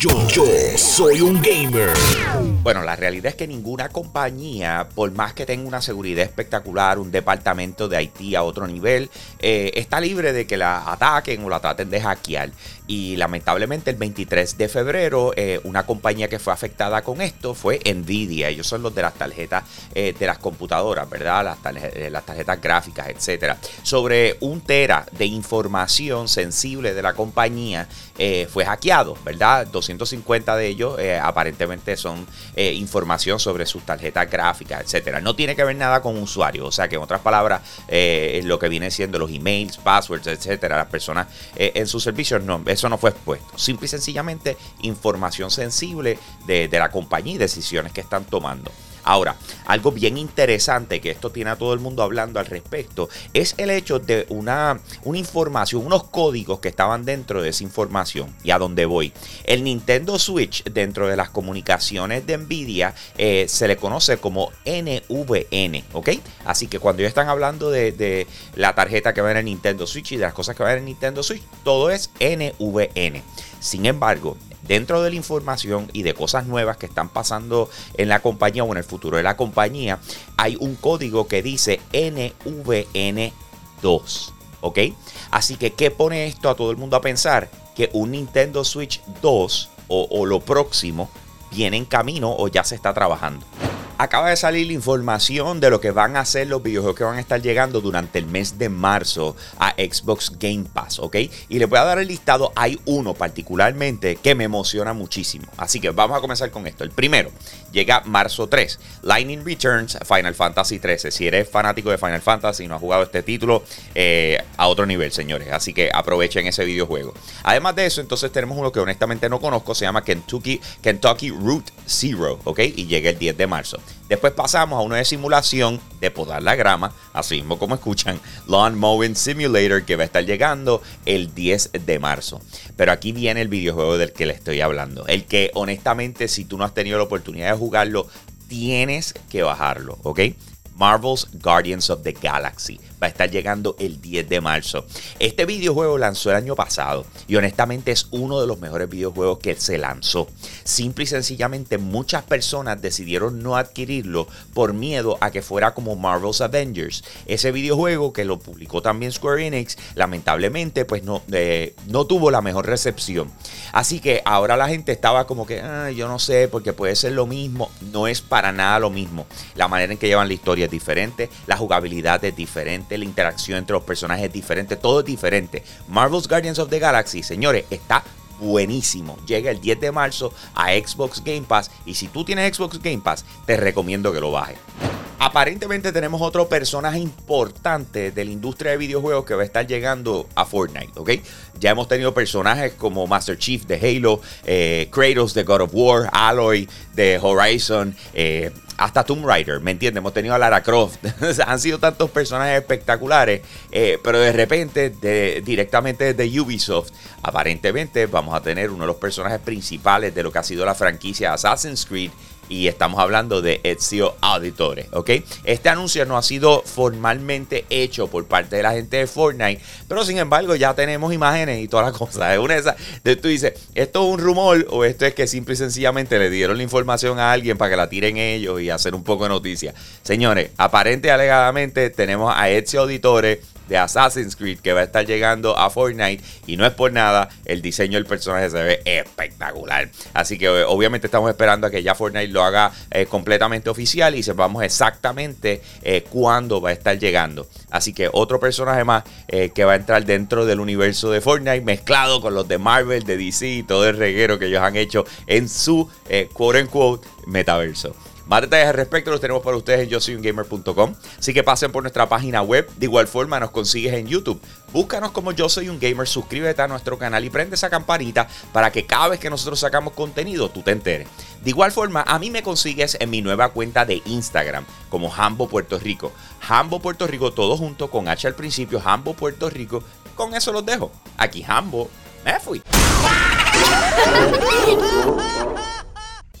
Yo, soy un gamer. Bueno, la realidad es que ninguna compañía, por más que tenga una seguridad espectacular, un departamento de IT a otro nivel, eh, está libre de que la ataquen o la traten de hackear. Y lamentablemente el 23 de febrero, eh, una compañía que fue afectada con esto fue Nvidia. Ellos son los de las tarjetas eh, de las computadoras, ¿verdad? Las, tarjetas, las tarjetas gráficas, etcétera. Sobre un tera de información sensible de la compañía fue hackeado, ¿verdad? 250 de ellos eh, aparentemente son eh, información sobre sus tarjetas gráficas, etcétera. No tiene que ver nada con usuario, o sea que en otras palabras, eh, lo que viene siendo los emails, passwords, etcétera, las personas en sus servicios, no, eso no fue expuesto. Simple y sencillamente información sensible de, de la compañía y decisiones que están tomando. Ahora, algo bien interesante que esto tiene a todo el mundo hablando al respecto es el hecho de una, una información, unos códigos que estaban dentro de esa información. Y a dónde voy. El Nintendo Switch dentro de las comunicaciones de Nvidia eh, se le conoce como NVN, ¿ok? Así que cuando ellos están hablando de, de la tarjeta que va en el Nintendo Switch y de las cosas que va en el Nintendo Switch, todo es NVN. Sin embargo, dentro de la información y de cosas nuevas que están pasando en la compañía o en el futuro de la compañía, hay un código que dice NVN2. ¿Ok? Así que, ¿qué pone esto a todo el mundo a pensar? Que un Nintendo Switch 2 o, o lo próximo viene en camino o ya se está trabajando acaba de salir la información de lo que van a hacer los videojuegos que van a estar llegando durante el mes de marzo a Xbox Game Pass, ¿ok? Y les voy a dar el listado. Hay uno particularmente que me emociona muchísimo. Así que vamos a comenzar con esto. El primero llega marzo 3. Lightning Returns Final Fantasy 13. Si eres fanático de Final Fantasy y no has jugado este título, eh, a otro nivel, señores. Así que aprovechen ese videojuego. Además de eso, entonces tenemos uno que honestamente no conozco. Se llama Kentucky, Kentucky Route Zero, ¿ok? Y llega el 10 de marzo. Después pasamos a uno de simulación de podar la grama, así mismo como escuchan, Lawn Mowing Simulator, que va a estar llegando el 10 de marzo. Pero aquí viene el videojuego del que le estoy hablando. El que honestamente, si tú no has tenido la oportunidad de jugarlo, tienes que bajarlo, ¿ok? Marvel's Guardians of the Galaxy va a estar llegando el 10 de marzo. Este videojuego lanzó el año pasado y honestamente es uno de los mejores videojuegos que se lanzó. Simple y sencillamente muchas personas decidieron no adquirirlo por miedo a que fuera como Marvel's Avengers. Ese videojuego que lo publicó también Square Enix, lamentablemente pues no, eh, no tuvo la mejor recepción. Así que ahora la gente estaba como que, ah, yo no sé, porque puede ser lo mismo. No es para nada lo mismo. La manera en que llevan la historia diferente, la jugabilidad es diferente la interacción entre los personajes es diferente, todo es diferente. Marvel's Guardians of the Galaxy, señores, está buenísimo. Llega el 10 de marzo a Xbox Game Pass y si tú tienes Xbox Game Pass, te recomiendo que lo bajes. Aparentemente tenemos otro personaje importante de la industria de videojuegos que va a estar llegando a Fortnite, ¿ok? Ya hemos tenido personajes como Master Chief de Halo, eh, Kratos de God of War, Aloy de Horizon, eh, hasta Tomb Raider, ¿me entiendes? Hemos tenido a Lara Croft. Han sido tantos personajes espectaculares, eh, pero de repente, directamente desde Ubisoft, aparentemente vamos a tener uno de los personajes principales de lo que ha sido la franquicia Assassin's Creed y estamos hablando de Ezio Auditore, ¿ok? Este anuncio no ha sido formalmente hecho por parte de la gente de Fortnite, pero sin embargo ya tenemos imágenes y todas las cosas. Es una de esas, tú dices, ¿esto es un rumor o esto es que simple y sencillamente le dieron la información a alguien para que la tiren ellos y hacer un poco de noticia? Señores, aparente y alegadamente tenemos a Ezio Auditore de Assassin's Creed que va a estar llegando a Fortnite y no es por nada, el diseño del personaje se ve espectacular. Así que eh, obviamente estamos esperando a que ya Fortnite lo haga eh, completamente oficial y sepamos exactamente eh, cuándo va a estar llegando. Así que otro personaje más que va a entrar dentro del universo de Fortnite mezclado con los de Marvel, de DC y todo el reguero que ellos han hecho en su quote unquote metaverso. Más detalles al respecto los tenemos para ustedes en yo soy un gamer.com. Así que pasen por nuestra página web. De igual forma nos consigues en YouTube. Búscanos como yo soy un gamer, suscríbete a nuestro canal y prende esa campanita para que cada vez que nosotros sacamos contenido tú te enteres. De igual forma, a mí me consigues en mi nueva cuenta de Instagram como Hambo Puerto Rico. Hambo Puerto Rico, todo junto con H al principio, Hambo Puerto Rico. Con eso los dejo. Aquí Hambo, me fui.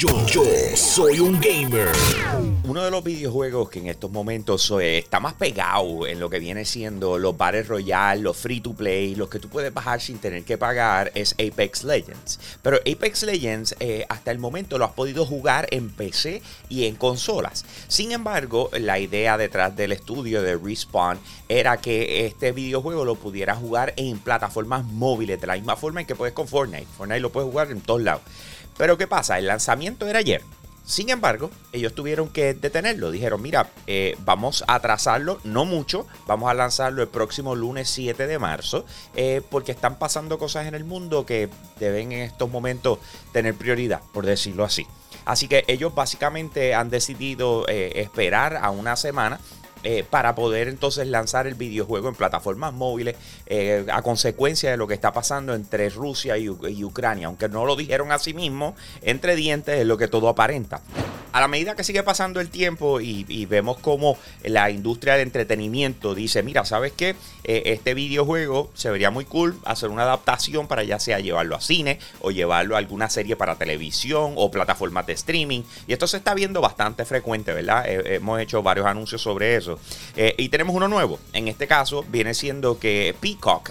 Yo, yo soy un gamer. Uno de los videojuegos que en estos momentos eh, está más pegado en lo que viene siendo los Battle Royale, los free to play, los que tú puedes bajar sin tener que pagar, es Apex Legends. Pero Apex Legends eh, hasta el momento lo has podido jugar en PC y en consolas. Sin embargo, la idea detrás del estudio de Respawn era que este videojuego lo pudieras jugar en plataformas móviles, de la misma forma en que puedes con Fortnite. Fortnite lo puedes jugar en todos lados. Pero ¿qué pasa? El lanzamiento era ayer. Sin embargo, ellos tuvieron que detenerlo. Dijeron, mira, eh, vamos a atrasarlo, no mucho, vamos a lanzarlo el próximo lunes 7 de marzo, eh, porque están pasando cosas en el mundo que deben en estos momentos tener prioridad, por decirlo así. Así que ellos básicamente han decidido eh, esperar a una semana eh, para poder entonces lanzar el videojuego en plataformas móviles eh, a consecuencia de lo que está pasando entre Rusia y, y, Ucrania. Aunque no lo dijeron a sí mismo, entre dientes es lo que todo aparenta a la medida que sigue pasando el tiempo y, vemos como la industria del entretenimiento dice, mira, ¿sabes qué? Eh, este videojuego se vería muy cool hacer una adaptación para ya sea llevarlo a cine o llevarlo a alguna serie para televisión o plataformas de streaming. Y esto se está viendo bastante frecuente, ¿verdad? Eh, hemos hecho varios anuncios sobre eso. Eh, y tenemos uno nuevo. En este caso viene siendo que Peacock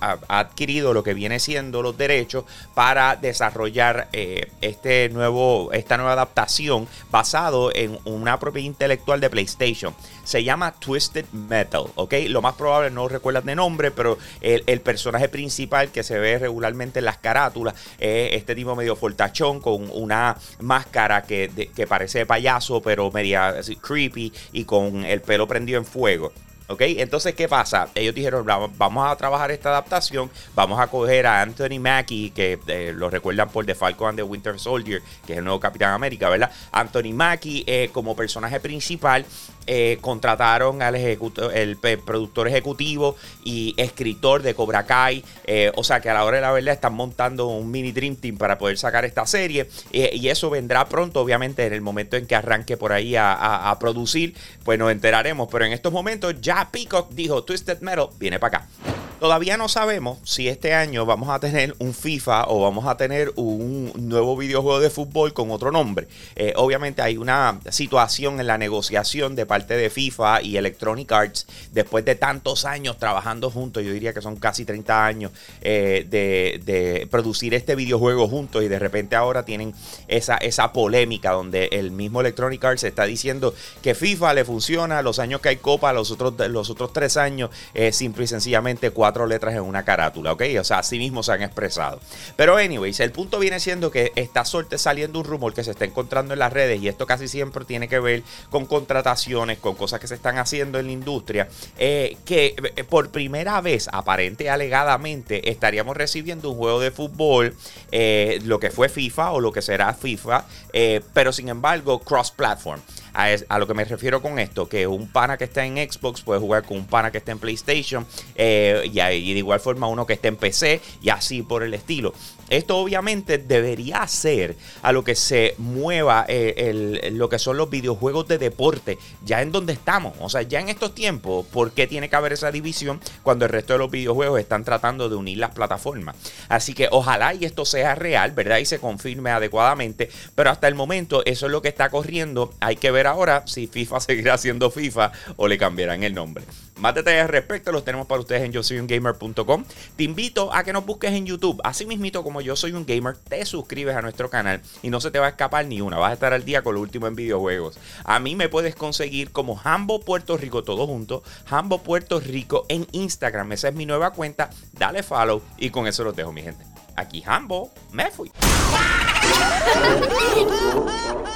ha, adquirido lo que viene siendo los derechos para desarrollar este nuevo, esta nueva adaptación basado en una propiedad intelectual de PlayStation. Se llama Twisted Metal, ¿ok? Lo más probable, no recuerdas de nombre, pero el, personaje principal que se ve regularmente en las carátulas es este tipo medio fortachón con una máscara que, que parece payaso, pero media creepy y con el pelo prendido en fuego. ¿Ok? Entonces, ¿qué pasa? Ellos dijeron, vamos a trabajar esta adaptación, vamos a coger a Anthony Mackie, que eh, lo recuerdan por The Falcon and the Winter Soldier, que es el nuevo Capitán América, ¿verdad? Anthony Mackie eh, como personaje principal eh, contrataron al el productor ejecutivo y escritor de Cobra Kai. O sea que a la hora de la verdad están montando un mini Dream Team para poder sacar esta serie. Y eso vendrá pronto, obviamente, en el momento en que arranque por ahí a producir. Pues nos enteraremos. Pero en estos momentos ya Peacock dijo Twisted Metal viene para acá. Todavía no sabemos si este año vamos a tener un FIFA o vamos a tener un nuevo videojuego de fútbol con otro nombre. Eh, obviamente hay una situación en la negociación de parte de FIFA y Electronic Arts después de tantos años trabajando juntos. Yo diría que son casi 30 años eh, de, producir este videojuego juntos y de repente ahora tienen esa, esa polémica donde el mismo Electronic Arts está diciendo que FIFA le funciona los años que hay Copa, los otros, los otros tres años, eh, simple y sencillamente cuatro letras en una carátula, ¿ok? O sea, así mismo se han expresado. Pero, anyways, el punto viene siendo que está suerte saliendo un rumor que se está encontrando en las redes y esto casi siempre tiene que ver con contrataciones, con cosas que se están haciendo en la industria, eh, que eh, por primera vez, aparente y alegadamente, estaríamos recibiendo un juego de fútbol, eh, lo que fue FIFA o lo que será FIFA, pero sin embargo, cross-platform. A, lo que me refiero con esto, que un pana que está en Xbox puede jugar con un pana que está en PlayStation eh, y, y, de igual forma uno que está en PC y así por el estilo. Esto obviamente debería ser a lo que se mueva eh, lo que son los videojuegos de deporte, ya en donde estamos. O sea, ya en estos tiempos, ¿por qué tiene que haber esa división cuando el resto de los videojuegos están tratando de unir las plataformas? Así que ojalá y esto sea real, ¿verdad? Y se confirme adecuadamente. Pero hasta el momento eso es lo que está corriendo. Hay que ver ahora si FIFA seguirá siendo FIFA o le cambiarán el nombre. Más detalles al respecto los tenemos para ustedes en yo soy un gamer.com. Te invito a que nos busques en YouTube. Así mismito como yo soy un gamer, te suscribes a nuestro canal y no se te va a escapar ni una. Vas a estar al día con lo último en videojuegos. A mí me puedes conseguir como Hambo Puerto Rico, todo junto. Hambo Puerto Rico en Instagram. Esa es mi nueva cuenta. Dale follow y con eso los dejo, mi gente. Aquí Hambo, me fui.